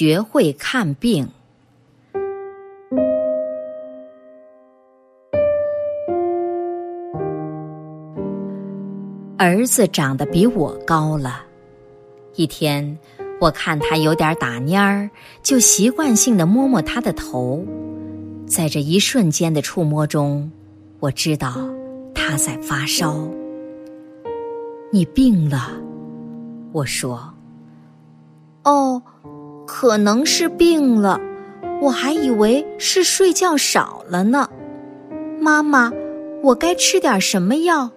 学会看病。儿子长得比我高了，一天，我看他有点打蔫儿，就习惯性的摸摸他的头。在这一瞬间的触摸中，我知道他在发烧。你病了，我说。哦，可能是病了，我还以为是睡觉少了呢。妈妈，我该吃点什么药？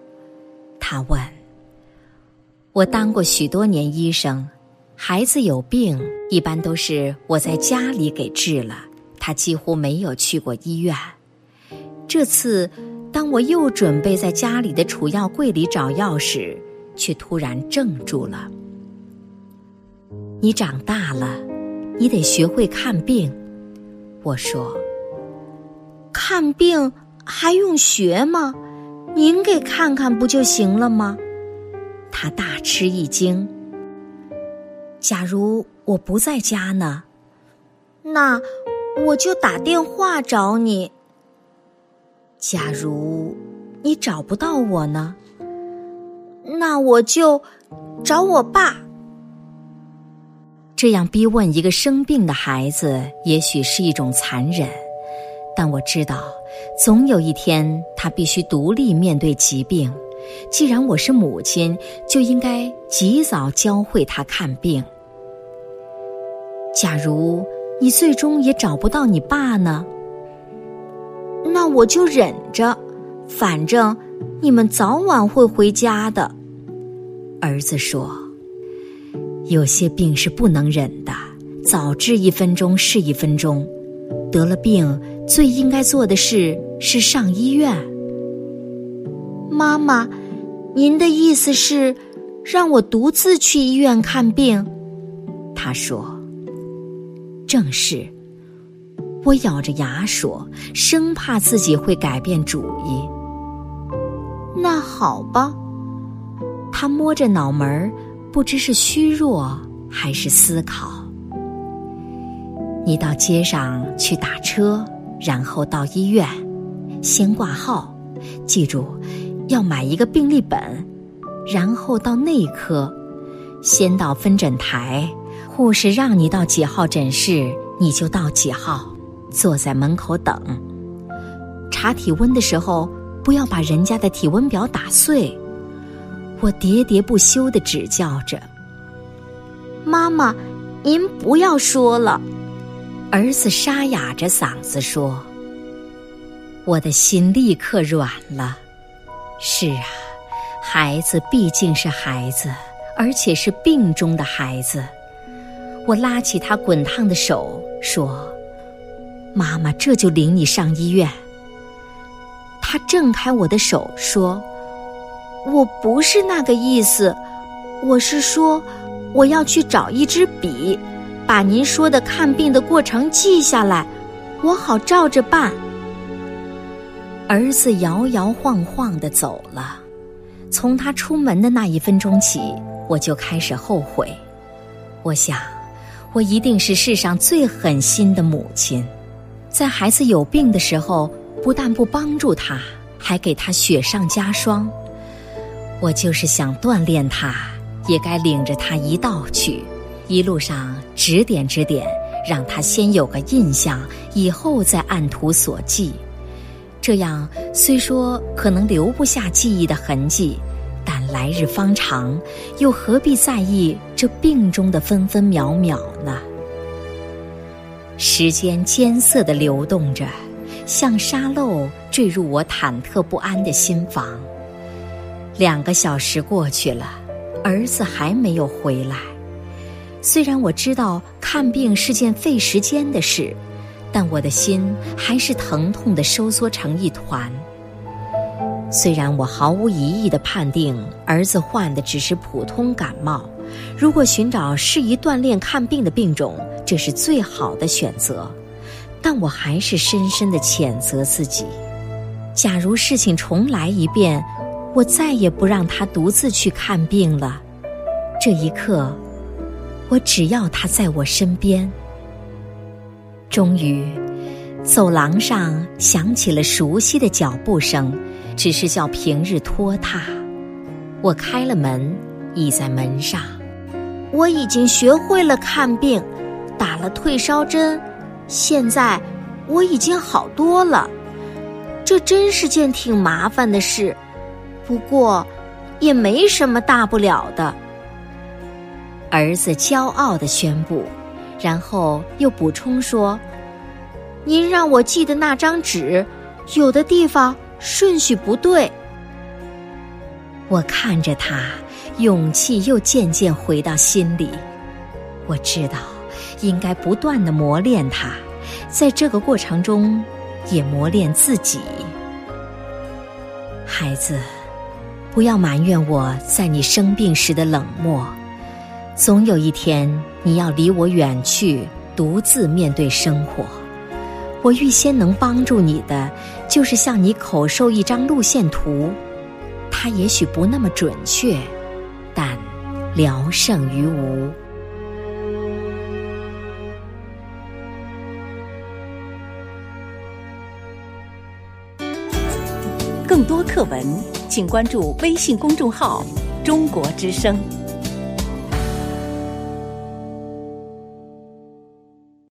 他问。我当过许多年医生，孩子有病一般都是我在家里给治了，他几乎没有去过医院。这次，当我又准备在家里的储药柜里找药时，却突然怔住了。你长大了，你得学会看病。我说：“看病还用学吗？您给看看不就行了吗？”他大吃一惊。假如我不在家呢？那我就打电话找你。假如你找不到我呢？那我就找我爸。这样逼问一个生病的孩子，也许是一种残忍，但我知道，总有一天他必须独立面对疾病。既然我是母亲，就应该及早教会他看病。假如你最终也找不到你爸呢？那我就忍着，反正你们早晚会回家的。儿子说：“有些病是不能忍的，早治一分钟是一分钟。得了病，最应该做的事是上医院。”妈妈，您的意思是让我独自去医院看病？他说：“正是。”我咬着牙说，生怕自己会改变主意。那好吧。他摸着脑门儿，不知是虚弱还是思考。你到街上去打车，然后到医院，先挂号，记住。要买一个病历本，然后到内科，先到分诊台，护士让你到几号诊室，你就到几号，坐在门口等。查体温的时候，不要把人家的体温表打碎。我喋喋不休的指教着。妈妈，您不要说了。儿子沙哑着嗓子说。我的心立刻软了。是啊，孩子毕竟是孩子，而且是病中的孩子。我拉起他滚烫的手，说：“妈妈这就领你上医院。”他挣开我的手，说：“我不是那个意思，我是说，我要去找一支笔，把您说的看病的过程记下来，我好照着办。”儿子摇摇晃晃的走了。从他出门的那一分钟起，我就开始后悔。我想，我一定是世上最狠心的母亲，在孩子有病的时候，不但不帮助他，还给他雪上加霜。我就是想锻炼他，也该领着他一道去，一路上指点指点，让他先有个印象，以后再按图索骥。这样虽说可能留不下记忆的痕迹，但来日方长，又何必在意这病中的分分秒秒呢？时间艰涩的流动着，像沙漏坠入我忐忑不安的心房。两个小时过去了，儿子还没有回来。虽然我知道看病是件费时间的事。但我的心还是疼痛的收缩成一团。虽然我毫无疑义的判定儿子患的只是普通感冒，如果寻找适宜锻炼看病的病种，这是最好的选择，但我还是深深的谴责自己。假如事情重来一遍，我再也不让他独自去看病了。这一刻，我只要他在我身边。终于，走廊上响起了熟悉的脚步声，只是较平日拖沓。我开了门，倚在门上。我已经学会了看病，打了退烧针，现在我已经好多了。这真是件挺麻烦的事，不过也没什么大不了的。儿子骄傲地宣布，然后又补充说：“您让我记的那张纸，有的地方顺序不对。”我看着他，勇气又渐渐回到心里。我知道，应该不断的磨练他，在这个过程中，也磨练自己。孩子，不要埋怨我在你生病时的冷漠。总有一天，你要离我远去，独自面对生活。我预先能帮助你的，就是向你口授一张路线图。它也许不那么准确，但聊胜于无。更多课文，请关注微信公众号“中国之声”。